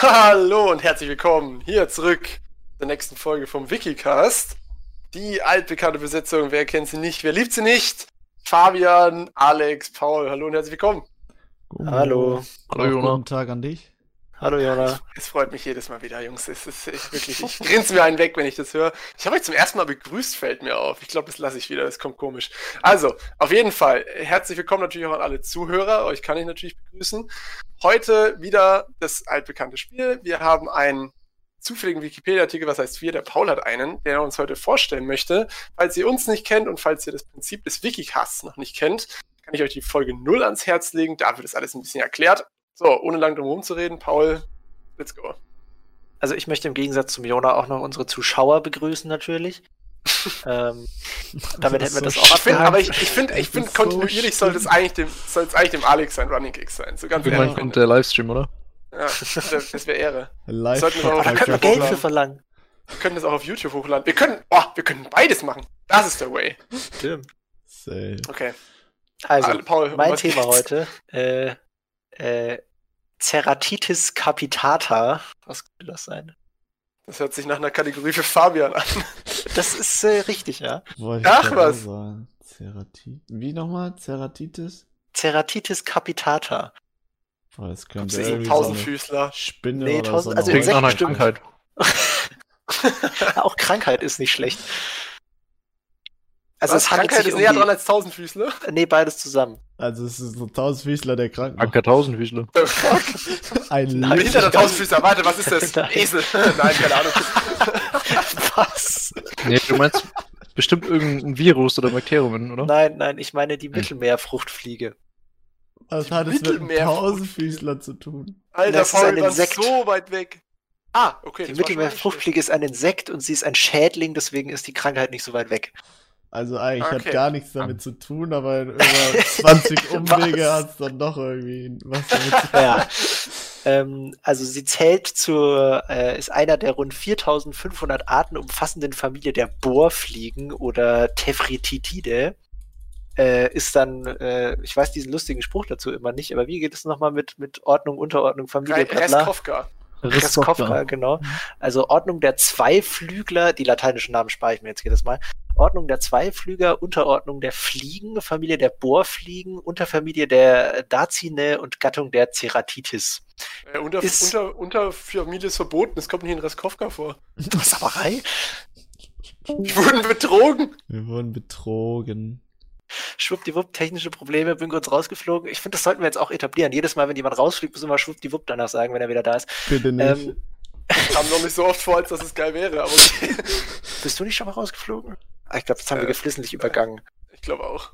Hallo und herzlich willkommen hier zurück zur nächsten Folge vom Wikicast. Die altbekannte Besetzung, wer kennt sie nicht, wer liebt sie nicht? Fabian, Alex, Paul, hallo und herzlich willkommen. Hallo. Hallo Jona. Guten Tag an dich. Hallo Jona. Es freut mich jedes Mal wieder, Jungs. Es ist ich, wirklich, ich grinse mir einen weg, wenn ich das höre. Ich habe euch zum ersten Mal begrüßt, fällt mir auf. Ich glaube, das lasse ich wieder, das kommt komisch. Also, auf jeden Fall, herzlich willkommen natürlich auch an alle Zuhörer. Euch kann ich natürlich begrüßen. Heute wieder das altbekannte Spiel. Wir haben einen zufälligen Wikipedia-Artikel, was heißt wir, der Paul hat einen, der uns heute vorstellen möchte. Falls ihr uns nicht kennt und falls ihr das Prinzip des Wikicasts noch nicht kennt, kann ich euch die Folge 0 ans Herz legen. Da wird das alles ein bisschen erklärt. So, ohne lang drum herum zu reden, Paul, let's go. Also ich möchte im Gegensatz zum Jona auch noch unsere Zuschauer begrüßen natürlich. ähm, damit hätten wir das auch abgehakt. Aber ich, ich finde, ich find, kontinuierlich so sollte es eigentlich dem, soll es eigentlich dem Alex sein Running Kick sein. So ganz Irgendwann kommt der Livestream, oder? Ja, das wäre Ehre. Live Sollten wir da können wir Geld für verlangen. Wir können das auch auf YouTube hochladen. Wir können, oh, wir können beides machen. Das ist der Way. Stimmt. Okay. Also, Paul, mein Thema geht's? heute, äh, äh, Ceratitis capitata. Was könnte das sein? Das hört sich nach einer Kategorie für Fabian an. Das ist äh, richtig, ja. Ach was. Wie nochmal? Ceratitis? Ceratitis capitata. Oh, das könnte das irgendwie Tausendfüßler. So Spinne nee, oder tausend, so. Also Klingt nach einer Krankheit. Auch Krankheit ist nicht schlecht. Also Was, es Krankheit ist näher dran als Tausendfüßler? Nee, beides zusammen. Also es ist so Tausendfüßler, der krank Kranker Tausendfüßler. Ein Nein, hinter der Tausendfüßler, warte, was ist das? Esel. Nein, keine Ahnung. was? Nee, du meinst bestimmt irgendein Virus oder Bakterium, oder? Nein, nein, ich meine die Mittelmeerfruchtfliege. Was hat es mit einem Tausendfüßler zu tun? Alter, das ist ein Insekt. so weit weg. Ah, okay. Die Mittelmeerfruchtfliege ist ein Insekt und sie ist ein Schädling, deswegen ist die Krankheit nicht so weit weg. Also eigentlich okay. hat gar nichts damit zu tun, aber über 20 Umwege hat es dann doch irgendwie was damit zu tun. Ja. Ähm, also sie zählt zur, äh, ist einer der rund 4500 Arten umfassenden Familie der Bohrfliegen oder Tephrititidae. Äh, ist dann, äh, ich weiß diesen lustigen Spruch dazu immer nicht, aber wie geht es nochmal mit, mit Ordnung, Unterordnung, Familie? Restkofka. Restkofka, genau. Also Ordnung der Zweiflügler, die lateinischen Namen spare ich mir jetzt jedes Mal. Ordnung der Zweiflüger, Unterordnung der Fliegen, Familie der Bohrfliegen, Unterfamilie der Dazine und Gattung der Ceratitis. Äh, unter, ist, unter, Unterfamilie ist verboten, es kommt nicht in Restkofka vor. Sauerei? Wir wurden betrogen. Wir wurden betrogen. Schwuppdiwupp, technische Probleme, bin kurz rausgeflogen. Ich finde, das sollten wir jetzt auch etablieren. Jedes Mal, wenn jemand rausfliegt, müssen wir schwuppdiwupp danach sagen, wenn er wieder da ist. Bitte nicht. Ähm, Kam noch nicht so oft vor, als dass es geil wäre, aber okay. Bist du nicht schon mal rausgeflogen? Ah, ich glaube, das haben wir geflissentlich übergangen. Ich glaube auch.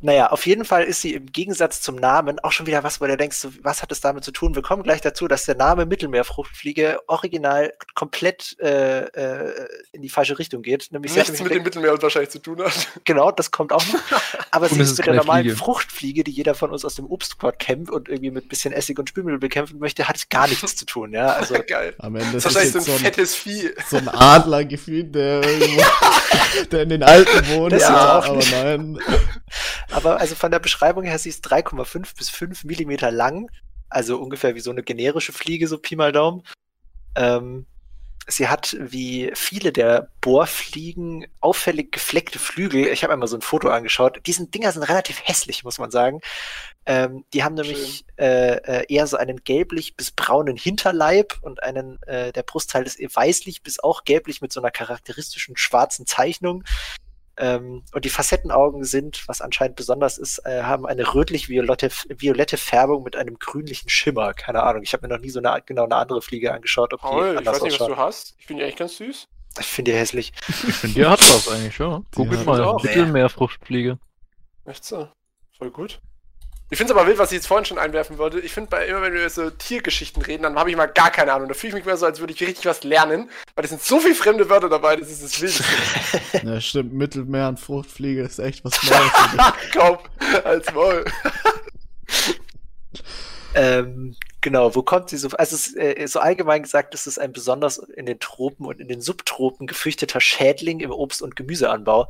Naja, auf jeden Fall ist sie im Gegensatz zum Namen auch schon wieder was, wo du denkst, so, was hat es damit zu tun? Wir kommen gleich dazu, dass der Name Mittelmeerfruchtfliege original komplett äh, äh, in die falsche Richtung geht. Nämlich Nichts mit dem Mittelmeer wahrscheinlich zu tun hat. Genau, das kommt auch noch. Aber sie ist mit der normalen Fliege. Fruchtfliege, die jeder von uns aus dem Obstquad kennt und irgendwie mit bisschen Essig und Spülmittel bekämpfen möchte, hat gar nichts zu tun. Ja, also, Geil. Am Ende das ist wahrscheinlich so ein, fettes Vieh. So ein Adler gefühlt, der, der in den Alpen wohnt. Das ja, aber nein. Aber also von der Beschreibung her, sie ist 3,5 bis 5 Millimeter lang. Also ungefähr wie so eine generische Fliege, so Pi mal Daumen. Ähm, sie hat wie viele der Bohrfliegen auffällig gefleckte Flügel. Ich habe einmal so ein Foto angeschaut. Diese Dinger sind relativ hässlich, muss man sagen. Ähm, die haben nämlich äh, äh, eher so einen gelblich bis braunen Hinterleib und einen, äh, der Brustteil ist weißlich bis auch gelblich mit so einer charakteristischen schwarzen Zeichnung. Ähm, und die Facettenaugen sind, was anscheinend besonders ist, äh, haben eine rötlich-violette violette Färbung mit einem grünlichen Schimmer. Keine Ahnung, ich habe mir noch nie so eine, genau eine andere Fliege angeschaut. Ob Paul, die anders ich weiß nicht, ausschaut. was du hast. Ich finde die echt ganz süß. Ich finde die hässlich. Ich finde, die hat was eigentlich, ja. Guck mal, Mittelmeerfruchtfliege. Echt so? Voll gut. Ich finde es aber wild, was ich jetzt vorhin schon einwerfen wollte. Ich finde, immer wenn wir über so Tiergeschichten reden, dann habe ich mal gar keine Ahnung. Da fühle ich mich mal so, als würde ich richtig was lernen, weil es sind so viele fremde Wörter dabei, das ist das Wildeste. ja, stimmt. Mittelmeer und Fruchtfliege ist echt was Neues. Kaum als Maul. ähm, genau, wo kommt sie so? Also, es, äh, so allgemein gesagt, ist es ein besonders in den Tropen und in den Subtropen gefürchteter Schädling im Obst- und Gemüseanbau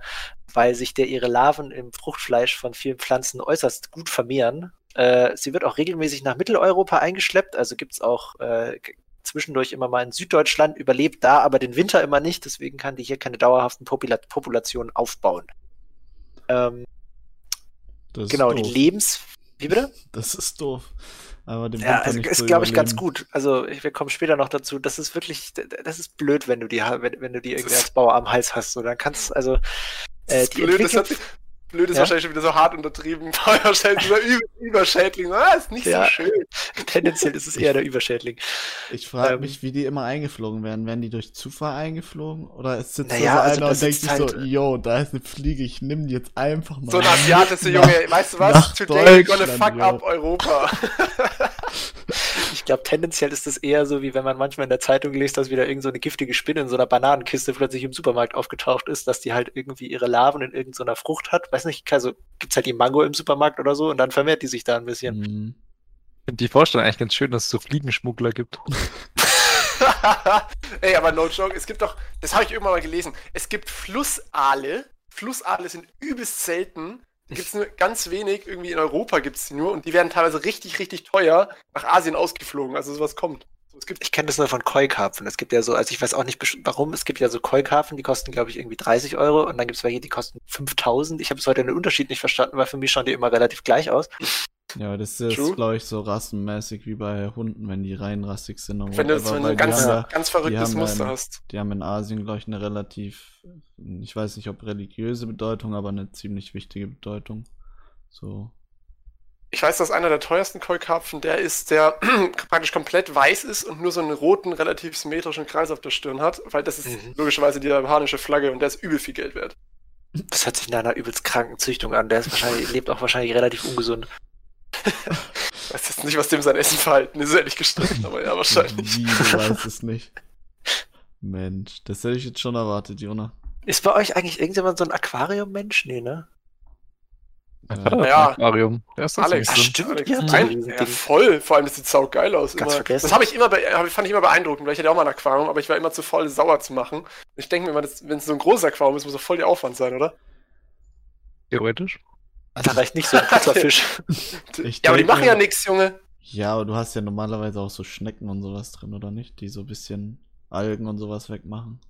weil sich der ihre Larven im Fruchtfleisch von vielen Pflanzen äußerst gut vermehren. Äh, sie wird auch regelmäßig nach Mitteleuropa eingeschleppt, also gibt es auch äh, zwischendurch immer mal in Süddeutschland, überlebt da aber den Winter immer nicht, deswegen kann die hier keine dauerhaften Popula Populationen aufbauen. Ähm, genau, die Lebens... Wie bitte? Das ist doof. Aber dem ja, also ist, glaube ich, ganz gut. Also, ich, wir kommen später noch dazu. Das ist wirklich, das ist blöd, wenn du die, wenn, wenn du die irgendwie als Bauer am Hals hast. So, dann kannst also äh, die blöd, Entwicklung, Blöd ist ja? wahrscheinlich schon wieder so hart untertrieben. Wahrscheinlich dieser Über Überschädling. Ah, ist nicht ja. so schön. Tendenziell ist es eher der Überschädling. Ich frage ähm, mich, wie die immer eingeflogen werden. Werden die durch Zufall eingeflogen? Oder sitzt naja, so also einer und denkt sich halt, so, yo, da ist eine Fliege, ich nehme die jetzt einfach mal. So ein asiatischer Junge, weißt du was? Today we're gonna fuck yo. up Europa. ich glaube, tendenziell ist es eher so, wie wenn man manchmal in der Zeitung liest, dass wieder irgend so eine giftige Spinne in so einer Bananenkiste plötzlich im Supermarkt aufgetaucht ist, dass die halt irgendwie ihre Larven in irgendeiner Frucht hat. Weiß nicht, also gibt's halt die Mango im Supermarkt oder so und dann vermehrt die sich da ein bisschen. Mhm. Ich finde die Vorstellung eigentlich ganz schön, dass es so Fliegenschmuggler gibt. Ey, aber no joke, es gibt doch, das habe ich irgendwann mal gelesen, es gibt Flussaale. Flussaale sind übelst selten gibt es nur ganz wenig, irgendwie in Europa gibt es die nur und die werden teilweise richtig, richtig teuer nach Asien ausgeflogen. Also sowas kommt. Es ich kenne das nur von Koi-Karpfen. Es gibt ja so, also ich weiß auch nicht warum, es gibt ja so Koi-Karpfen, die kosten, glaube ich, irgendwie 30 Euro und dann gibt es welche, die kosten 5000. Ich habe bis heute den Unterschied nicht verstanden, weil für mich schauen die immer relativ gleich aus. Ja, das ist, glaube ich, so rassenmäßig wie bei Hunden, wenn die rein rassig sind. Und wenn du so ein ganz, ja, ganz verrücktes Muster in, hast. Die haben in Asien, glaube ich, eine relativ, ich weiß nicht, ob religiöse Bedeutung, aber eine ziemlich wichtige Bedeutung. So. Ich weiß, dass einer der teuersten Koi-Karpfen der ist, der praktisch komplett weiß ist und nur so einen roten, relativ symmetrischen Kreis auf der Stirn hat, weil das ist mhm. logischerweise die japanische Flagge und der ist übel viel Geld wert. Das hört sich nach einer übelst kranken Züchtung an. Der ist wahrscheinlich, lebt auch wahrscheinlich relativ ungesund. Ich weiß jetzt nicht, was dem sein Essenverhalten ist, ehrlich gestritten, aber ja, wahrscheinlich. Wie, du weißt es nicht. Mensch, das hätte ich jetzt schon erwartet, Jona. Ist bei euch eigentlich irgendjemand so ein Aquarium-Mensch? Nee, ne? Ja, ja. Aquarium. Der ist Alex, Ach, stimmt. Alex. Ja, ein, ja, voll. Vor allem, das sieht sau geil aus. Ganz immer. Das habe ich immer, fand ich immer beeindruckend, weil ich hatte auch mal ein Aquarium, aber ich war immer zu voll, sauer zu machen. Ich denke mir immer, wenn es so ein großes Aquarium ist, muss doch voll der Aufwand sein, oder? Theoretisch. Da reicht nicht so ein Fisch. ja, aber die machen ja nichts, Junge. Ja, aber du hast ja normalerweise auch so Schnecken und sowas drin, oder nicht? Die so ein bisschen Algen und sowas wegmachen.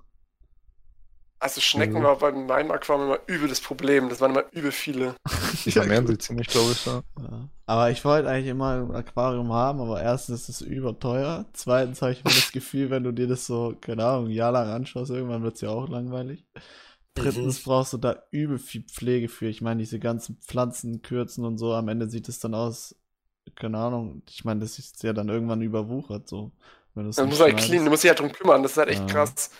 Also Schnecken mhm. war bei meinem Aquarium immer übel das Problem. Das waren immer übel viele. Die vermehren sich ziemlich, glaube ich, ja. ja. Aber ich wollte eigentlich immer ein Aquarium haben, aber erstens ist es überteuer. Zweitens habe ich immer das Gefühl, wenn du dir das so, keine Ahnung, ein Jahr lang anschaust, irgendwann wird es ja auch langweilig. Drittens mhm. brauchst du da übel viel Pflege für. Ich meine, diese ganzen Pflanzen kürzen und so, am Ende sieht es dann aus, keine Ahnung, ich meine, das ist ja dann irgendwann überwuchert so. Wenn das muss halt clean, du musst dich halt drum kümmern, das ist halt echt ja. krass.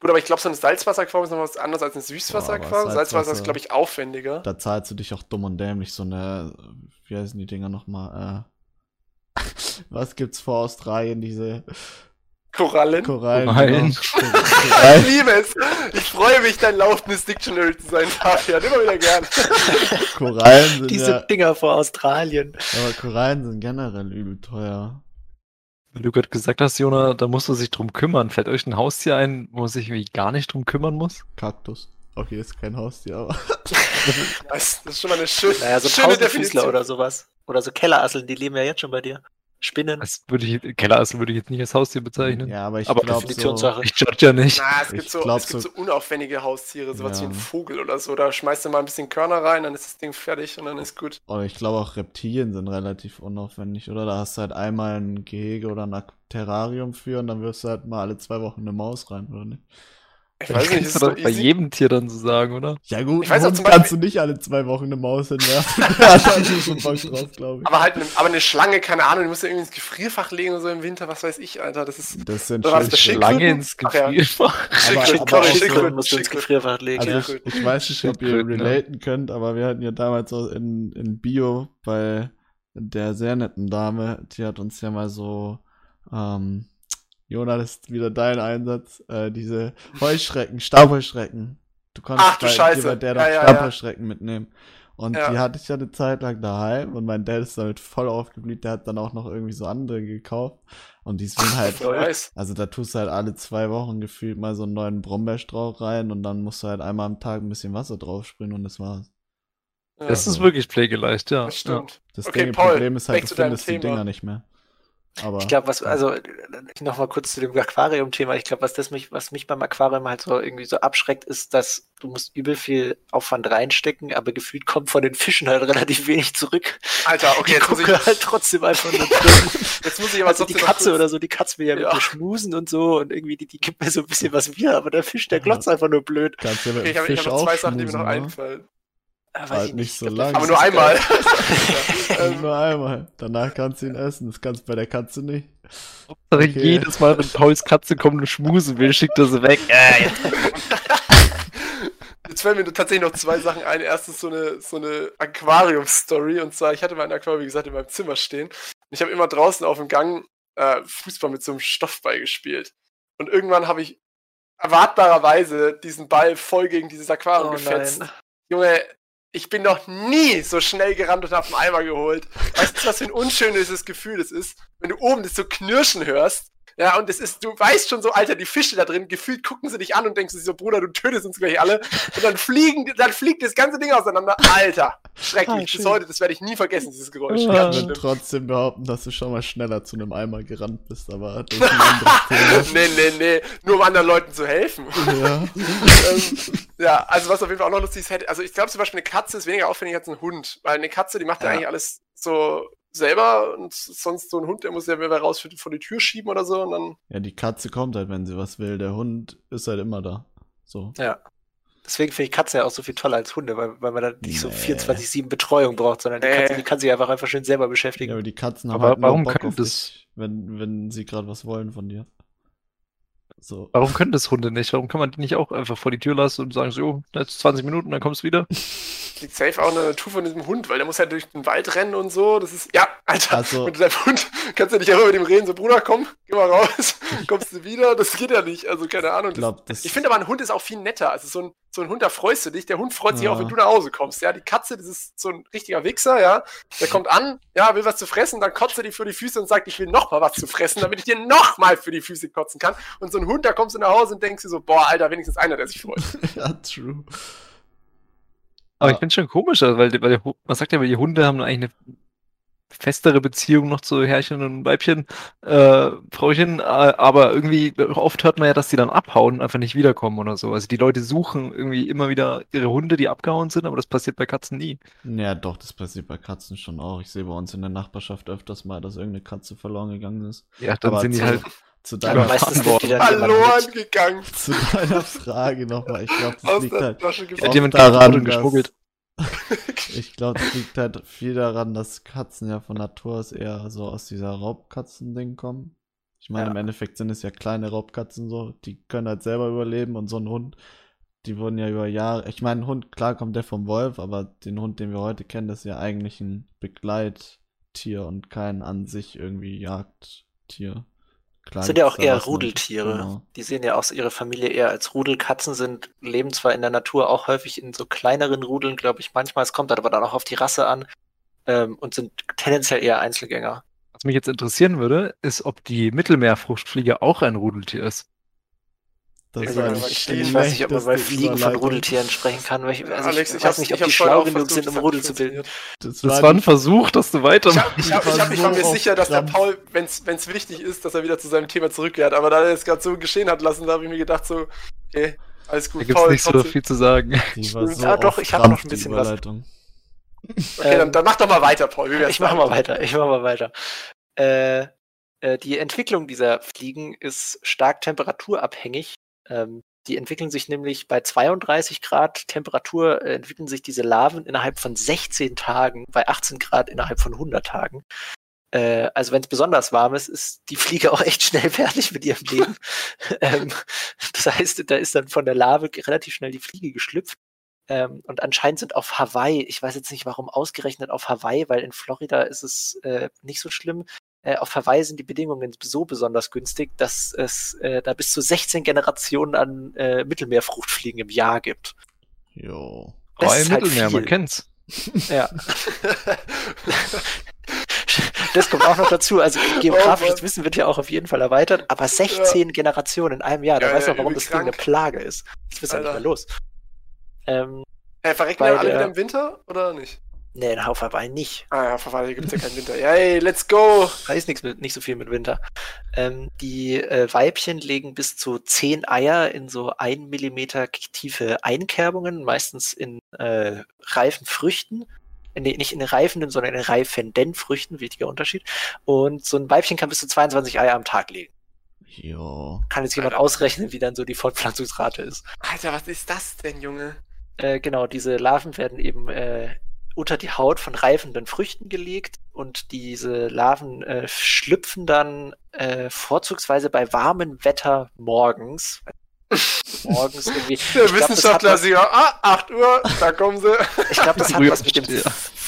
Gut, aber ich glaube, so ein Salzwasseraquarium ist noch was anderes als ein Süßwasseraquarium. Ja, Salzwasser, ist, glaube ich, aufwendiger. Da zahlst du dich auch dumm und dämlich. So eine, wie heißen die Dinger nochmal? Äh, was gibt's vor Australien? Diese Korallen. Korallen. Korallen. Genau. ich liebe es. Ich freue mich, dein laufendes Dictionary zu sein, Fabian. Immer wieder gern. Korallen sind Diese ja, Dinger vor Australien. Aber Korallen sind generell übel teuer. Weil du gerade gesagt hast, Jona, da musst du sich drum kümmern. Fällt euch ein Haustier ein, wo man sich irgendwie gar nicht drum kümmern muss? Kaktus. Okay, das ist kein Haustier, aber. das, ist schon mal eine schön, naja, so schöne Definition. oder sowas. Oder so Kellerasseln, die leben ja jetzt schon bei dir. Spinnen. Das würde ich, Kellerassel würde ich jetzt nicht als Haustier bezeichnen. Ja, aber ich glaube so, Ich judge ja nicht. Na, es gibt, so, es gibt so, unaufwendige Haustiere, sowas ja. wie ein Vogel oder so. Da schmeißt du mal ein bisschen Körner rein, dann ist das Ding fertig und dann ist gut. Aber ich glaube auch Reptilien sind relativ unaufwendig, oder? Da hast du halt einmal ein Gehege oder ein Terrarium für und dann wirst du halt mal alle zwei Wochen eine Maus rein, oder nicht? Ich weiß nicht, ist das bei jedem Tier dann so sagen, oder? Ja gut, ich weiß auch, zum kannst du nicht alle zwei Wochen eine Maus hinwerfen. ja, da ist schon Bock drauf, glaube ich. Aber halt, eine, aber eine Schlange, keine Ahnung, die musst du irgendwie ins Gefrierfach legen oder so im Winter, was weiß ich, Alter. Das ist. Das sind schon Schlange ins Gefrierfach. Aber, musst du ins Gefrierfach legen. Also ja. ich, ich weiß nicht, ob ihr relaten könnt, aber wir hatten ja damals so in, in Bio bei der sehr netten Dame, die hat uns ja mal so ähm, Jonah, das ist wieder dein Einsatz. Äh, diese Heuschrecken, Stabheuschrecken. Du konntest Ach, du bei, Scheiße. bei der ja, ja, Stabheuschrecken ja. mitnehmen. Und ja. die hatte ich ja eine Zeit lang daheim und mein Dad ist damit voll aufgeblüht. Der hat dann auch noch irgendwie so andere gekauft. Und die sind halt, also da tust du halt alle zwei Wochen gefühlt mal so einen neuen Brombeerstrauch rein und dann musst du halt einmal am Tag ein bisschen Wasser drauf sprühen und das war's. Ja. Das ist wirklich pflegeleicht, ja. Das stimmt. Das okay, Ding, Paul, Problem ist halt, du findest die Dinger nicht mehr. Aber Ich glaube, was, also nochmal kurz zu dem Aquarium-Thema. Ich glaube, was das mich, was mich beim Aquarium halt so irgendwie so abschreckt, ist, dass du musst übel viel Aufwand reinstecken, aber gefühlt kommt von den Fischen halt relativ wenig zurück. Alter, okay, Die jetzt muss ich, halt trotzdem einfach nur drin. jetzt muss ich aber Also die Katze oder so, die Katze will ja, mit Ja. mir schmusen und so und irgendwie die, die gibt mir so ein bisschen was wieder, aber der Fisch, der glotzt einfach nur blöd. kannst du ja mit Okay, ich habe hab noch zwei auch Sachen, die mir noch ne? einfallen. Ah, weiß Halt ich nicht so lang. Aber nur einmal. Nur einmal. Danach kannst du ihn essen. Das kannst du bei der Katze nicht. Okay. jedes Mal, wenn Pauls Katze kommt und schmusen will, schickt er sie weg. Äh, jetzt. Jetzt fallen mir tatsächlich noch zwei Sachen ein. Erstens so eine, so eine Aquarium-Story. Und zwar, ich hatte mein Aquarium, wie gesagt, in meinem Zimmer stehen. Und ich habe immer draußen auf dem Gang äh, Fußball mit so einem Stoffball gespielt. Und irgendwann habe ich erwartbarerweise diesen Ball voll gegen dieses Aquarium Oh gefetzt. nein. Junge, ich bin noch nie so schnell gerannt und habe einen Eimer geholt. Weißt du, was für ein unschönes Gefühl es ist, wenn du oben das so knirschen hörst? Ja, und es ist, du weißt schon so, Alter, die Fische da drin, gefühlt gucken sie dich an und denkst so, Bruder, du tötest uns gleich alle. Und dann fliegen, dann fliegt das ganze Ding auseinander. Alter, schrecklich. Ah, Bis heute, das werde ich nie vergessen, dieses Geräusch. Ich würde trotzdem behaupten, dass du schon mal schneller zu einem Eimer gerannt bist, aber das ist ein anderes Thema. nee, nee, nee, nur um anderen Leuten zu helfen. Ja. ähm, ja, also was auf jeden Fall auch noch lustig ist, hätte, also ich glaube zum Beispiel eine Katze ist weniger aufwendig als ein Hund, weil eine Katze, die macht ja, Ja. eigentlich alles so selber und sonst so ein Hund, der muss ja wieder raus für, vor die Tür schieben oder so und dann, ja, die Katze kommt halt, wenn sie was will. Der Hund ist halt immer da. So. Ja. Deswegen finde ich Katzen ja auch so viel toller als Hunde, weil, weil man dann nicht so Nee. 24-7 Betreuung braucht, sondern die. Katze, die kann sich einfach einfach schön selber Ja, beschäftigen. aber die Katzen haben Aber halt nur warum Bock können auf das- dich, wenn, wenn sie gerade was wollen von dir. So. Warum können das Hunde nicht? Warum kann man die nicht auch einfach vor die Tür lassen und sagen so, jo, jetzt 20 Minuten, dann kommst du wieder? liegt safe auch in der Natur von diesem Hund, weil der muss halt durch den Wald rennen und so, das ist, ja, Alter, Also- mit deinem Hund kannst du nicht einfach mit dem reden, so, Bruder, komm, geh mal raus, kommst du wieder, das geht ja nicht, also keine Ahnung. Ich Das, glaube, das ich finde aber, ein Hund ist auch viel netter. Also so ein, so ein Hund, da freust du dich. Der Hund freut sich Ja. auch, wenn du nach Hause kommst. Ja, die Katze, das ist so ein richtiger Wichser, ja. Der kommt an, ja, will was zu fressen, dann kotzt er dir für die Füße und sagt, ich will noch mal was zu fressen, damit ich dir noch mal für die Füße kotzen kann. Und so ein Hund, da kommst du nach Hause und denkst dir so, boah, Alter, wenigstens einer, der sich freut. ja, true. Aber Ja. ich finde es schon komisch, also, weil, weil man sagt ja, weil die Hunde haben eigentlich eine festere Beziehung noch zu Herrchen und Weibchen, äh, Frauchen, äh, aber irgendwie oft hört man ja, dass die dann abhauen und einfach nicht wiederkommen oder so. Also die Leute suchen irgendwie immer wieder ihre Hunde, die abgehauen sind, aber das passiert bei Katzen nie. Ja, doch, das passiert bei Katzen schon auch. Ich sehe bei uns in der Nachbarschaft öfters mal, dass irgendeine Katze verloren gegangen ist. Ja, dann Aber sind die halt Zu deiner, jemand Verloren gegangen. zu deiner Frage nochmal. Ich glaube, das Aus liegt halt, gefallen. jemand daran, dass- geschmuggelt. ich glaube, das liegt halt viel daran, dass Katzen ja von Natur aus eher so aus dieser Raubkatzen-Ding kommen. Ich meine, Ja. im Endeffekt sind es ja kleine Raubkatzen so, die können halt selber überleben und so ein Hund, die wurden ja über Jahre, ich meine, ein Hund, klar kommt der vom Wolf, aber den Hund, den wir heute kennen, das ist ja eigentlich ein Begleittier und kein an sich irgendwie Jagdtier. Das sind ja auch eher Rudeltiere. Genau. Die sehen ja auch ihre Familie eher als Rudel. Katzen sind, leben zwar in der Natur auch häufig in so kleineren Rudeln, glaube ich, manchmal. Es kommt aber dann auch auf die Rasse an ähm, und sind tendenziell eher Einzelgänger. Was mich jetzt interessieren würde, ist, ob die Mittelmeerfruchtfliege auch ein Rudeltier ist. Das Ich war nicht, Ich weiß nicht, ob man bei Fliegen von. Rudeltieren sprechen kann. Weil ich, also Alex, ich ich weiß nicht, ob die schlau genug sind, um Rudel zu bilden. Das Das war ein Versuch, dass du Ich, weitermachst. ich, hab, ich, hab, ich war mir sicher, dass der. Paul, wenn es wichtig ist, dass er wieder zu seinem Thema zurückkehrt. Aber da er es gerade so geschehen hat lassen, da habe ich mir gedacht, so, okay, alles Da gut. gibt es nicht so viel zu sagen. Die war so Ja, doch, auf ich hab noch ein bisschen was. Okay, dann, dann mach doch mal weiter, Paul. Ich mache damit? mal weiter, ich mache mal weiter. Äh, äh, die Entwicklung dieser Fliegen ist stark temperaturabhängig. Ähm, die entwickeln sich nämlich bei 32 Grad Temperatur, äh, entwickeln sich diese Larven innerhalb von 16 Tagen, bei 18 Grad innerhalb von 100 Tagen. Äh, also wenn es besonders warm ist, ist die Fliege auch echt schnell fertig mit ihrem Leben. ähm, das heißt, da ist dann von der Larve relativ schnell die Fliege geschlüpft. Ähm, und anscheinend sind auf Hawaii, ich weiß jetzt nicht, warum ausgerechnet auf Hawaii, weil in Florida ist es äh, nicht so schlimm. Äh, auf Hawaii sind die Bedingungen so besonders günstig, dass es äh, da bis zu 16 Generationen an äh, Mittelmeerfruchtfliegen im Jahr gibt. Jo. Das Oh, im ist halt Mittelmeer, man viel. kennt's. Ja. Das kommt auch noch dazu. Also geografisches Mann. Wissen wird ja auch auf jeden Fall erweitert, aber 16 Generationen in einem Jahr, da Ja, weißt du ja, auch, warum das Ding eine krank. Plage ist. Das wird ja nicht mehr los. Ähm, Hey, verrecken wir alle der- wieder im Winter oder nicht? Nee, in Hawaii nicht. Ah ja, auf Hawaii gibt es ja keinen Winter. Yay, let's go! Da ist nichts mit, nicht so viel mit Winter. Ähm, die äh, Weibchen legen bis zu zehn Eier in so ein Millimeter tiefe Einkerbungen, meistens in äh, reifen Früchten. Nee, nicht in reifenden, sondern in reifenden Früchten, wichtiger Unterschied. Und so ein Weibchen kann bis zu 22 Eier am Tag legen. Jo. Kann jetzt jemand ausrechnen, wie dann so die Fortpflanzungsrate ist. Alter, was ist das denn, Junge? Äh, genau, diese Larven werden eben äh, unter die Haut von reifenden Früchten gelegt und diese Larven äh, schlüpfen dann äh, vorzugsweise bei warmem Wetter morgens. morgens irgendwie. Der glaub, Wissenschaftler sieht, ah, 8 Uhr, da kommen sie. Ich glaube, das hat was mit dem.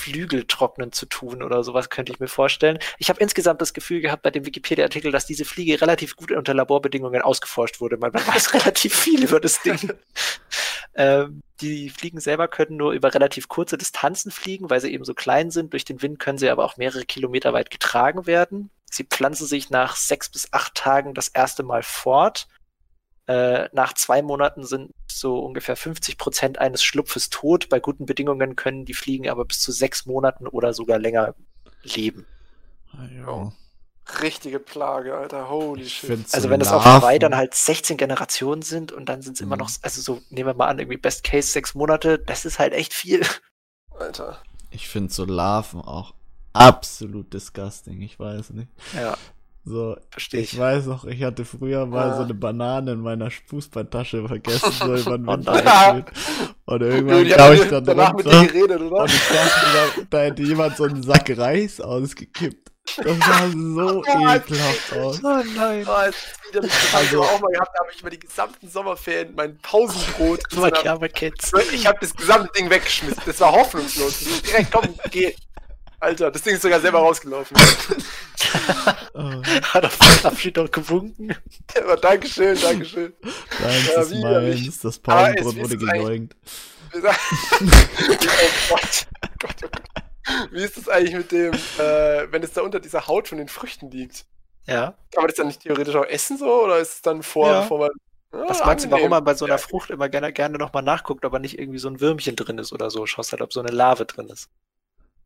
Flügeltrocknen zu tun oder sowas, könnte ich mir vorstellen. Ich habe insgesamt das Gefühl gehabt bei dem Wikipedia-Artikel, dass diese Fliege relativ gut unter Laborbedingungen ausgeforscht wurde. Man weiß relativ viel über das Ding. Ähm, die Fliegen selber können nur über relativ kurze Distanzen fliegen, weil sie eben so klein sind. Durch den Wind können sie aber auch mehrere Kilometer weit getragen werden. Sie pflanzen sich nach sechs bis acht Tagen das erste Mal fort. Äh, nach zwei Monaten sind so ungefähr 50 Prozent eines Schlupfes tot. Bei guten Bedingungen können die Fliegen aber bis zu sechs Monaten oder sogar länger leben. Jo. Richtige Plage, Alter, holy shit. Also so wenn es auf Hawaii dann halt 16 Generationen sind und dann sind es immer Mhm. noch, also so nehmen wir mal an, irgendwie Best Case sechs Monate, das ist halt echt viel. Alter. Ich finde so Larven auch absolut disgusting. Ich weiß nicht. Ja, So, verstehe ich ich. weiß noch, ich hatte früher mal Ah. so eine Banane in meiner Fußballtasche vergessen, so über den Oh Winter nein. gespielt. Und irgendwann Die kam ich dann danach mit dir geredet, oder? und ich dachte, da, da hätte jemand so einen Sack Reis ausgekippt. Das sah so ekelhaft aus. Oh nein. Oh, Also- auch mal gehabt, da habe ich über die gesamten Sommerferien mein Pausenbrot. ich habe das gesamte Ding weggeschmissen. Das war hoffnungslos. Direkt, komm, geh. Alter, das Ding ist sogar selber rausgelaufen. Oh, Hat auf den Abschied noch gewunken. Aber Dankeschön, Dankeschön. deins Ja, ist meins, das es Pausenbrot wurde gejoinkt. oh Gott. Gott, oh Gott. Wie ist das eigentlich mit dem, äh, wenn es da unter dieser Haut von den Früchten liegt? Ja. Kann man das dann nicht theoretisch auch essen so? Oder ist es dann vor, Ja. bevor man. Ah, Was meinst du, warum man bei so einer Frucht immer gerne, gerne nochmal nachguckt, ob da nicht irgendwie so ein Würmchen drin ist oder so? Schaust halt, ob so eine Larve drin ist.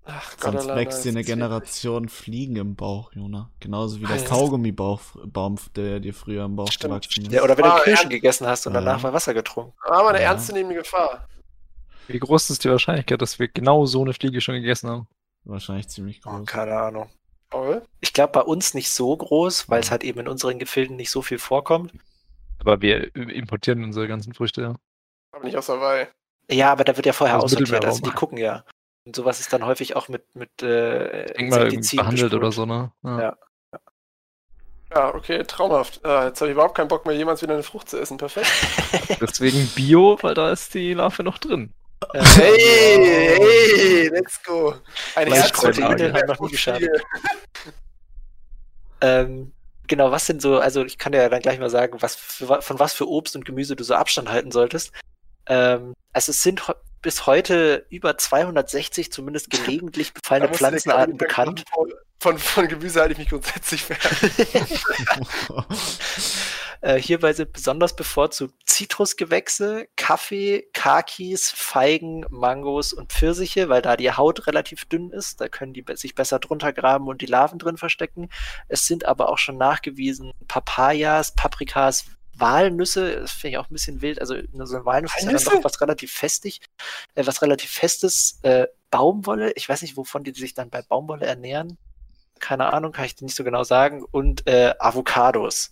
Ach Gott, Sonst wächst dir eine Generation Fliegen im Bauch, Jona. Genauso wie der. Kaugummibaum, der dir früher im Bauch Stimmt, gewachsen ist. Ja, oder wenn du Ah, Kirschen ja. gegessen hast und Ja. danach mal Wasser getrunken. Aber eine Ja. ernstzunehmende Gefahr. Wie groß ist die Wahrscheinlichkeit, dass wir genau so eine Fliege schon gegessen haben? Wahrscheinlich ziemlich Oh, groß. keine Ahnung. Paul? Ich glaube, bei uns nicht so groß, weil es halt eben in unseren Gefilden nicht so viel vorkommt. Aber wir importieren unsere ganzen Früchte. ja. Aber nicht aus Hawaii. Ja, aber da wird ja vorher Aus aussortiert, also die gucken ja. Und sowas ist dann häufig auch mit, mit äh, Insektiziden behandelt oder so, ne? Ja. Ja, okay, traumhaft. Äh, jetzt habe ich überhaupt keinen Bock mehr, jemals wieder eine Frucht zu essen. Perfekt. Deswegen Bio, weil da ist die Larve noch drin. Hey, hey, let's go. Ein Herz Proteine für die haben noch nie Fruchtfliege. Ähm, genau, was sind so, also ich kann dir ja dann gleich mal sagen, was für, von was für Obst und Gemüse du so Abstand halten solltest. Ähm, also es sind bis heute über 260 zumindest gelegentlich befallene Pflanzenarten bekannt. Von, von Gemüse halte ich mich grundsätzlich fern. Äh, hierbei sind besonders bevorzugt Zitrusgewächse, Kaffee, Kakis, Feigen, Mangos und Pfirsiche, weil da die Haut relativ dünn ist. Da können die sich besser drunter graben und die Larven drin verstecken. Es sind aber auch schon nachgewiesen Papayas, Paprikas, Walnüsse. Das finde ich auch ein bisschen wild. Also so eine Walnuss ist ja dann Walnüsse? doch was relativ festig, äh, was relativ festes. Äh, Baumwolle. Ich weiß nicht, wovon die sich dann bei Baumwolle ernähren. Keine Ahnung, kann ich dir nicht so genau sagen. Und äh, Avocados.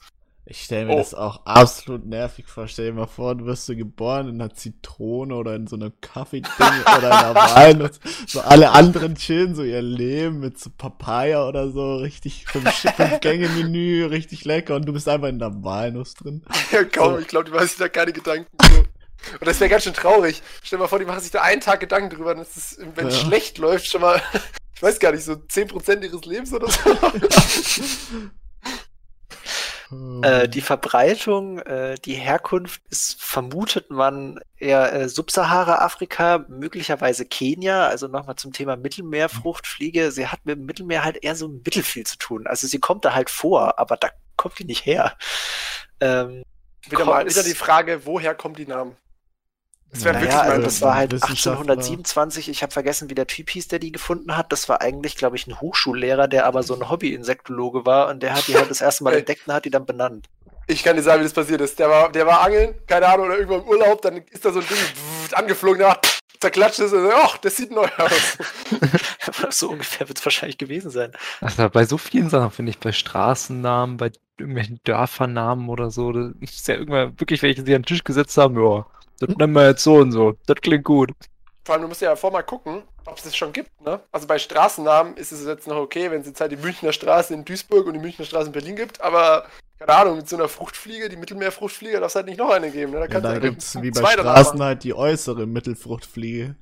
Ich stelle mir Oh. das auch absolut nervig vor. Stell dir mal vor, du wirst so geboren in einer Zitrone oder in so einem Kaffeeding oder in einer Walnuss. So alle anderen chillen so ihr Leben mit so Papaya oder so. Richtig fünf, fünf Gänge Menü, richtig lecker. Und du bist einfach in der Walnuss drin. Ja, kaum, So. ich glaube, die machen sich da keine Gedanken. So. Und das wäre ganz schön traurig. Stell dir mal vor, die machen sich da einen Tag Gedanken drüber, dass es, wenn es Ja. schlecht läuft, schon mal, ich weiß gar nicht, so 10% ihres Lebens oder so. Äh, die Verbreitung, äh, die Herkunft ist, vermutet man, eher äh, Subsahara-Afrika, möglicherweise Kenia. Also nochmal zum Thema Mittelmeerfruchtfliege. Sie hat mit dem Mittelmeer halt eher so mittelfiel zu tun. Also sie kommt da halt vor, aber da kommt die nicht her. Ähm, Wieder mal, wieder die Frage, woher kommen die Namen? Das wäre Ja, wirklich Naja, mal also das war halt Wissenschaftler. 1827, ich habe vergessen, wie der Typ hieß, der die gefunden hat. Das war eigentlich, glaube ich, ein Hochschullehrer, der aber so ein Hobby-Insektologe war und der hat die halt das erste Mal entdeckt und hat die dann benannt. Ich kann dir sagen, wie das passiert ist. Der war, der war angeln, keine Ahnung, oder irgendwo im Urlaub, dann ist da so ein Ding angeflogen, der zerklatscht ist und ach, das sieht neu aus. so ungefähr wird es wahrscheinlich gewesen sein. Also bei so vielen Sachen finde ich, bei Straßennamen, bei irgendwelchen Dörfernamen oder so, das ist ja irgendwann wirklich welche, die an den Tisch gesetzt haben, ja, das nennen wir jetzt so und so, das klingt gut. Vor allem, du musst ja vor mal gucken, ob es das schon gibt, ne? Also bei Straßennamen ist es jetzt noch okay, wenn es jetzt halt die Münchner Straße in Duisburg und die Münchner Straße in Berlin gibt, aber keine Ahnung, mit so einer Fruchtfliege, die Mittelmeerfruchtfliege, darf es halt nicht noch eine geben, ne? Da Ja, da du gibt es wie bei Straßen halt die äußere Mittelfruchtfliege.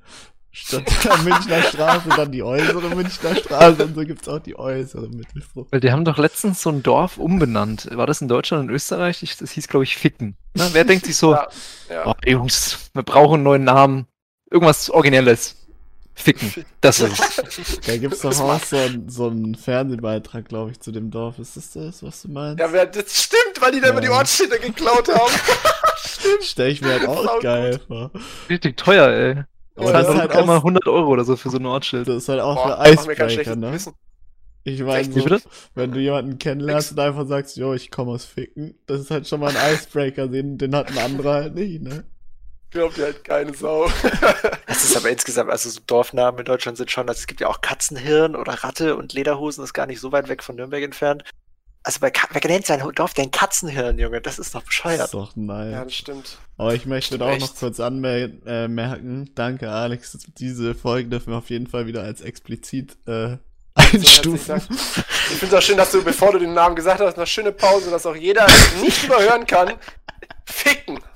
Statt der Münchner Straße dann die äußere Münchner Straße und so gibt es auch die äußere Mittelfrucht. Weil die haben doch letztens so ein Dorf umbenannt. War das in Deutschland und Österreich? Ich, das hieß, glaube ich, Ficken. Na, wer denkt sich so, Ja, ja. oh, Jungs, wir brauchen einen neuen Namen. Irgendwas Originelles. Ficken. Das ist. Da gibt es doch auch so, ein, so einen Fernsehbeitrag, glaube ich, zu dem Dorf. Ist das das, was du meinst? Ja, wer, das stimmt, weil die da Ja. immer die Ortsschilder geklaut haben. Stell ich mir halt auch geil vor. Richtig teuer, ey. Aber das ist halt locker mal auch, 100 Euro oder so für so ein Ortsschild. das ist halt auch Boah, für schlechtes ne? Ich meine, so, wenn du jemanden kennenlernst und einfach sagst, jo, ich komme aus Ficken, das ist halt schon mal ein Icebreaker, den, den hat ein anderer halt nicht, ne? Glaubt ihr halt keine Sau. Es ist aber insgesamt, also so Dorfnamen in Deutschland sind schon, also es gibt ja auch Katzenhirn oder Ratte und Lederhosen ist gar nicht so weit weg von Nürnberg entfernt. Also bei wer nennt sein Dorf denn Katzenhirn, Junge? Das ist doch Das bescheuert. ist doch nice. ja, das stimmt. Aber ich möchte Stimmt auch echt. noch kurz anmerken, äh, danke Alex, diese Folge dürfen wir auf jeden Fall wieder als explizit äh, einstufen. Dank. Ich finde es auch schön, dass du, bevor du den Namen gesagt hast, eine schöne Pause, dass auch jeder nicht überhören kann. Ficken.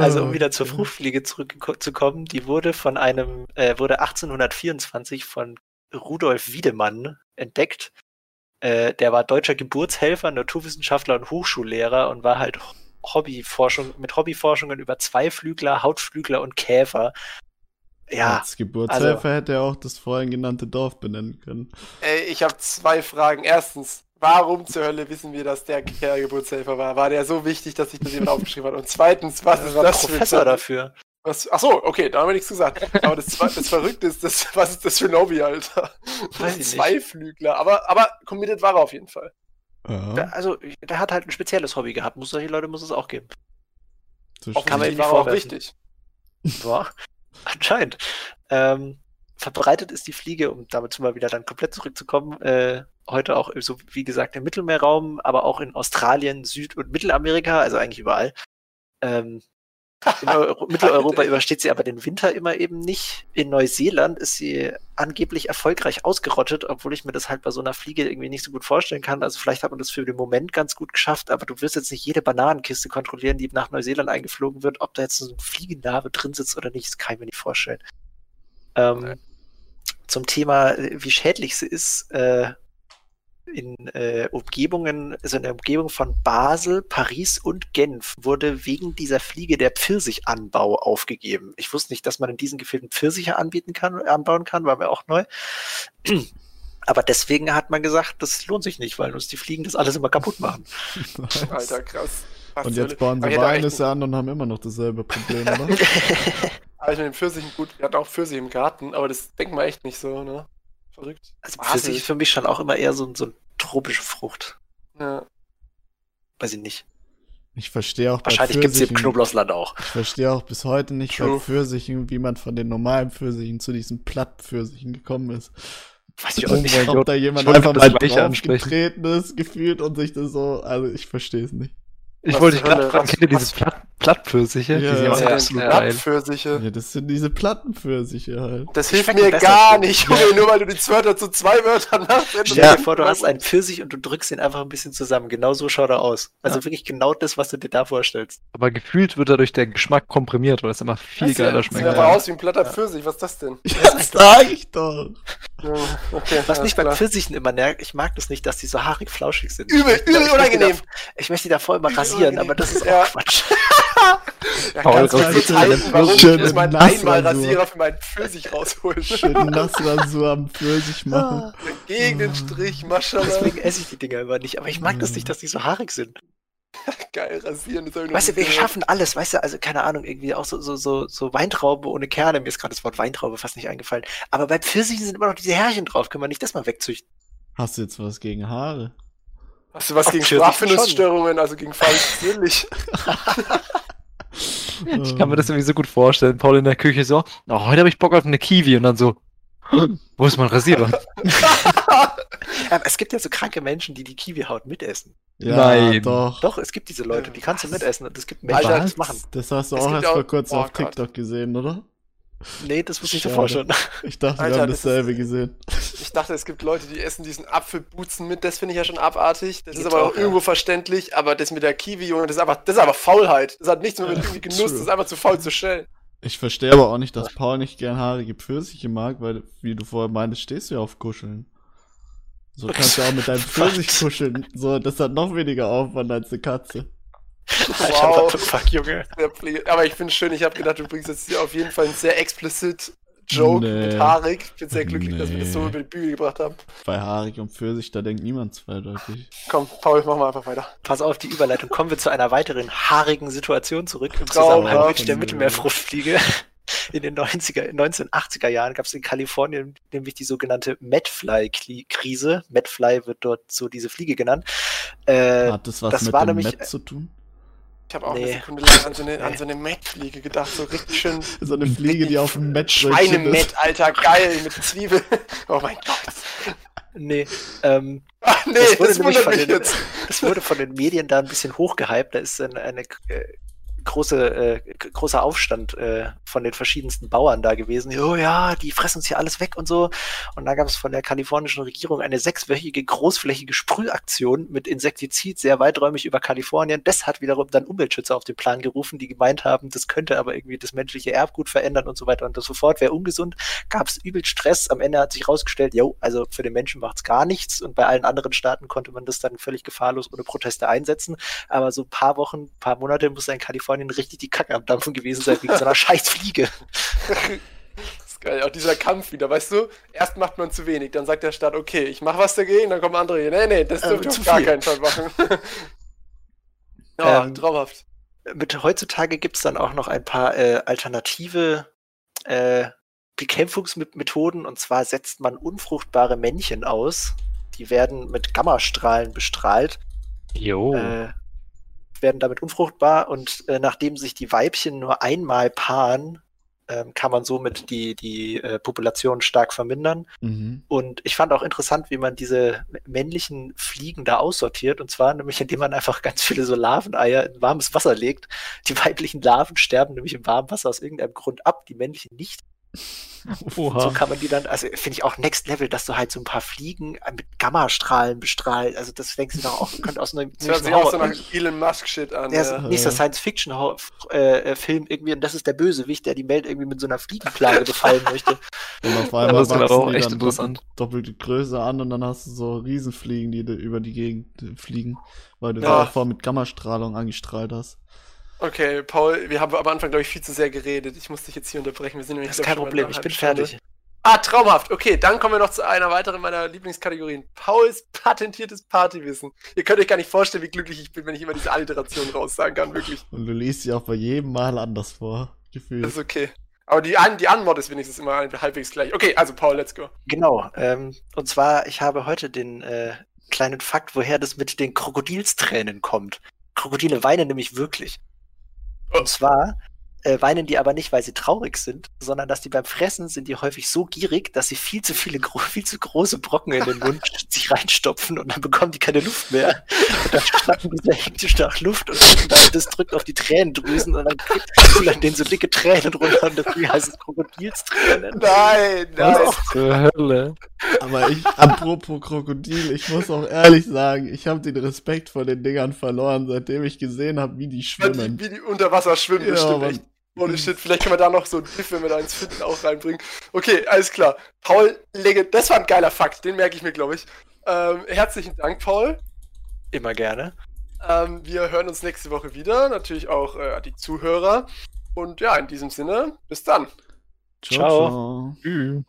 Also um Oh, wieder zur Fruchtfliege zurückzukommen, die wurde von einem, äh, wurde 1824 von Rudolf Wiedemann entdeckt. Äh, der war deutscher Geburtshelfer, Naturwissenschaftler und Hochschullehrer und war halt Hobbyforschung, mit Hobbyforschungen über Zweiflügler, Hautflügler und Käfer. Ja, Als Geburtshelfer also- hätte er auch das vorhin genannte Dorf benennen können. Ey, ich habe zwei Fragen. Erstens, warum zur Hölle wissen wir, dass der Kerl Geburtshelfer war? War der so wichtig, dass sich das jemand aufgeschrieben hat? Und zweitens, was ist war das für Professor ein dafür. Was, Ach so, okay, da haben wir nichts gesagt. Aber das, das Verrückte ist, das, was ist das für ein Hobby, Alter? Weiß ich nicht. Zweiflügler. Aber, aber committed war er auf jeden Fall. Ja, Der, also, der hat halt ein spezielles Hobby gehabt. Muss solche Leute muss es auch geben. so kann man Offensichtlich nicht war auch wichtig. Boah, anscheinend. Ähm, verbreitet ist die Fliege, um damit mal wieder dann komplett zurückzukommen, äh, heute auch, so wie gesagt, im Mittelmeerraum, aber auch in Australien, Süd- und Mittelamerika, also eigentlich überall. Ähm, in Euro Mitteleuropa übersteht sie aber den Winter immer eben nicht. In Neuseeland ist sie angeblich erfolgreich ausgerottet, obwohl ich mir das halt bei so einer Fliege irgendwie nicht so gut vorstellen kann. Also vielleicht hat man das für den Moment ganz gut geschafft, aber du wirst jetzt nicht jede Bananenkiste kontrollieren, die nach Neuseeland eingeflogen wird, ob da jetzt so ein Fliegenlarve drin sitzt oder nicht, das kann ich mir nicht vorstellen. Ähm, zum Thema, wie schädlich sie ist, äh, in äh, Umgebungen, also in der Umgebung von Basel, Paris und Genf wurde wegen dieser Fliege der Pfirsichanbau aufgegeben. Ich wusste nicht, dass man in diesen Gefilden Pfirsiche anbieten kann, anbauen kann, war mir auch neu. Aber deswegen hat man gesagt, das lohnt sich nicht, weil uns die Fliegen das alles immer kaputt machen. Alter, krass. Was Und jetzt bauen sie Walnüsse an und haben immer noch dasselbe Problem, oder? Ich mit den Pfirsichen gut, wir hatten auch Pfirsich im Garten, aber das denkt man echt nicht so, ne? Verrückt. Also Basel. Pfirsich ist für mich schon auch immer eher so, so eine tropische Frucht. Ja. Weiß ich nicht. Ich verstehe auch bei Wahrscheinlich gibt es sie im Knoblauchsland auch. ich verstehe auch bis heute nicht bei True. Pfirsichen, wie man von den normalen Pfirsichen zu diesen Plattpfirsichen gekommen ist. Weiß ich auch nicht. mein Ob da jemand einfach mal ansprechen. draufgetreten ist, gefühlt und sich das so, also ich verstehe es nicht. Ich wollte dich gerade fragen, kennt ihr diese Platt Plattpfirsiche? Ja, die sind ja, aber ja, absolut ja. geil. Blattpfirsiche. Ja, das sind diese Plattenpfirsiche halt. Das hilft mir gar nicht, ich. Junge, nur weil du die Wörter zu zwei Wörtern machst. Stell dir vor, du hast einen Pfirsich und du drückst ihn einfach ein bisschen zusammen. Genau so schaut er aus. Also Ja. wirklich genau das, was du dir da vorstellst. Aber gefühlt wird dadurch der Geschmack komprimiert, weil es immer viel geiler Sieht schmeckt. aber Ja. aus wie ein platter Pfirsich, was ist das denn? Das sag ich doch. Okay, Was mich bei klar. Pfirsichen immer nervt, ich mag das nicht, dass die so haarig flauschig sind. Übel, Ich möchte- übel ich möchte unangenehm. da- Ich möchte die davor immer Übel rasieren, unangenehm. aber das ist auch Ja. Quatsch. Ja, Paul, kannst du mit halten, warum ich Schöne muss meinen. Einmalrasierer für meinen Pfirsich rausholen. Schön Nassrasur am Pfirsich machen. Ah, Gegen den Strich, Maschallah. Deswegen esse ich die Dinger immer nicht. Aber ich mag das nicht, dass die so haarig sind. Geil, rasieren. Ich noch Weißt du, wir gehört. schaffen alles, weißt du, also keine Ahnung, irgendwie auch so, so, so, so Weintraube ohne Kerne, mir ist gerade das Wort Weintraube fast nicht eingefallen. Aber bei Pfirsichen sind immer noch diese Härchen drauf, können wir nicht das mal wegzüchten? Hast du jetzt was gegen Haare? Hast du was Auf gegen Sprachfindungsstörungen, also gegen falsch persönlich? Ich kann mir das irgendwie so gut vorstellen. Paul in der Küche so, oh, heute habe ich Bock auf eine Kiwi und dann so, wo ist mein Rasierer? Aber es gibt ja so kranke Menschen, die die Kiwihaut mitessen. Ja, Nein. doch. Doch, es gibt diese Leute, die kannst du mitessen und es gibt Menschen, die das machen. Das hast du Es auch erst auch- vor kurzem oh auf Gott. TikTok gesehen, oder? Nee, das wusste ich davor schon. Ich dachte, Alter, wir haben das ist- dasselbe gesehen. Ich dachte, es gibt Leute, die essen diesen Apfelbutzen mit. Das finde ich ja schon abartig. Das Geht ist aber auch, auch ja. irgendwo verständlich. Aber das mit der Kiwi, Junge, das ist einfach, das ist aber Faulheit. Das hat nichts mehr mit irgendwie Genuss. true. Das ist einfach zu faul zu schellen. Ich verstehe aber auch nicht, dass Paul nicht gern haarige Pfirsiche mag, weil, wie du vorher meintest, stehst du ja auf Kuscheln. So kannst du auch mit deinem Pfirsich kuscheln. So, das hat noch weniger Aufwand als eine Katze. Alter, Wow. what the fuck, Junge. Aber ich finde es schön. Ich habe gedacht, du bringst jetzt hier auf jeden Fall einen sehr explicit Joke Nee. mit haarig. Ich bin sehr glücklich, dass wir das so Nee. über die Bühne gebracht haben. Bei haarig und Pfirsich, da denkt niemand zweideutig. Komm, Paul, mach mal einfach weiter. Pass auf die Überleitung. Kommen wir zu einer weiteren haarigen Situation zurück im. Zusammenhang mit der Mittelmeerfruchtfliege. In den 90er, in 1980er Jahren gab es in Kalifornien nämlich die sogenannte Medfly-Krise. Medfly wird dort so diese Fliege genannt. Äh, Hat das was das mit war dem nämlich- Met zu tun? Ich habe auch Nee. eine Sekunde lang an so eine, an so eine Matt-Fliege gedacht. So richtig schön So eine Fliege, die auf dem Met Schweinemett, Alter. Geil, mit Zwiebel. Oh mein Gott. nee, ähm, Ah, nee, Das das, wurde mich den- jetzt. Das wurde von den Medien da ein bisschen hochgehypt. Da ist dann eine äh, große, äh, großer Aufstand äh, von den verschiedensten Bauern da gewesen. Oh ja, die fressen uns hier alles weg und so. Und da gab es von der kalifornischen Regierung eine sechswöchige großflächige Sprühaktion mit Insektizid sehr weiträumig über Kalifornien. Das hat wiederum dann Umweltschützer auf den Plan gerufen, die gemeint haben, das könnte aber irgendwie das menschliche Erbgut verändern und so weiter und so fort. Wäre ungesund. Gab es übel Stress. Am Ende hat sich rausgestellt, jo, also für den Menschen macht's gar nichts. Und bei allen anderen Staaten konnte man das dann völlig gefahrlos ohne Proteste einsetzen. Aber so ein paar Wochen, paar Monate muss in Kalifornien richtig die Kacke am Dampfen gewesen sein, wegen so einer scheiß Fliege. Das ist geil, auch dieser Kampf wieder, weißt du? Erst macht man zu wenig, dann sagt der Staat, okay, ich mach was dagegen, dann kommen andere hier. Nee, nee, das dürft ihr zu auf gar viel. keinen Fall machen. ja, Ähm, traumhaft. Mit heutzutage gibt's dann auch noch ein paar äh, alternative äh, Bekämpfungsmethoden. Und zwar setzt man unfruchtbare Männchen aus. Die werden mit Gammastrahlen bestrahlt. Jo. äh, werden damit unfruchtbar und äh, nachdem sich die Weibchen nur einmal paaren, ähm, kann man somit die, die äh, Population stark vermindern. Mhm. Und ich fand auch interessant, wie man diese männlichen Fliegen da aussortiert. Und zwar nämlich, indem man einfach ganz viele so Larveneier in warmes Wasser legt. Die weiblichen Larven sterben nämlich im warmen Wasser aus irgendeinem Grund ab, die männlichen nicht. So Oha. kann man die dann, also finde ich auch Next Level, dass du halt so ein paar Fliegen äh, mit Gammastrahlen bestrahlst. Also das denkst du doch auch, könnte aus einem Das hört sich auch so nach Elon Musk-Shit an. der ist Ja. nächster Science-Fiction-Film irgendwie und das ist der Bösewicht, der die Welt irgendwie mit so einer Fliegenplage befallen möchte. Und auf Ja, einmal das wachsen auch die echt dann interessant. doppelt, doppelte Größe an und dann hast du so Riesenfliegen, die über die Gegend äh, fliegen, weil du Ja. sie davor mit Gammastrahlung angestrahlt hast. Okay, Paul, wir haben am Anfang, glaube ich, viel zu sehr geredet. Ich muss dich jetzt hier unterbrechen. Wir sind nämlich Das ist kein Problem, ich bin Stunde. fertig. Ah, traumhaft. Okay, dann kommen wir noch zu einer weiteren meiner Lieblingskategorien. Pauls patentiertes Partywissen. Ihr könnt euch gar nicht vorstellen, wie glücklich ich bin, wenn ich immer diese Alliteration raussagen kann, wirklich. Und du liest sie auch bei jedem Mal anders vor. Gefühlt. Das ist okay. Aber die, An die Antwort ist wenigstens immer halbwegs gleich. Okay, also Paul, let's go. Genau. Ähm, und zwar, ich habe heute den äh, kleinen Fakt, woher das mit den Krokodilstränen kommt. Krokodile weinen nämlich wirklich. Und zwar äh, weinen die aber nicht, weil sie traurig sind, sondern dass die beim Fressen sind die häufig so gierig, dass sie viel zu viele, gro viel zu große Brocken in den Mund sich reinstopfen und dann bekommen die keine Luft mehr. Und dann schnappen die sehr hektisch nach Luft und dann, das drückt auf die Tränendrüsen und dann kullern denen so dicke Tränen runter und deswegen heißt es Krokodilstränen. Nein, nein. Was zur Hölle? Aber ich, apropos Krokodil, ich muss auch ehrlich sagen, ich habe den Respekt vor den Dingern verloren, seitdem ich gesehen habe, wie die Wie schwimmen. die, wie die unter Wasser schwimmen, das Ja, stimmt Mann. echt. Ohne Shit, vielleicht können wir da noch so ein GIF, wenn wir da eins finden, auch reinbringen. Okay, alles klar. Paul, lege, das war ein geiler Fakt, den merke ich mir, glaube ich. Ähm, herzlichen Dank, Paul. Immer gerne. Ähm, wir hören uns nächste Woche wieder, natürlich auch äh, die Zuhörer. Und ja, in diesem Sinne, bis dann. Ciao. ciao. Tschüss.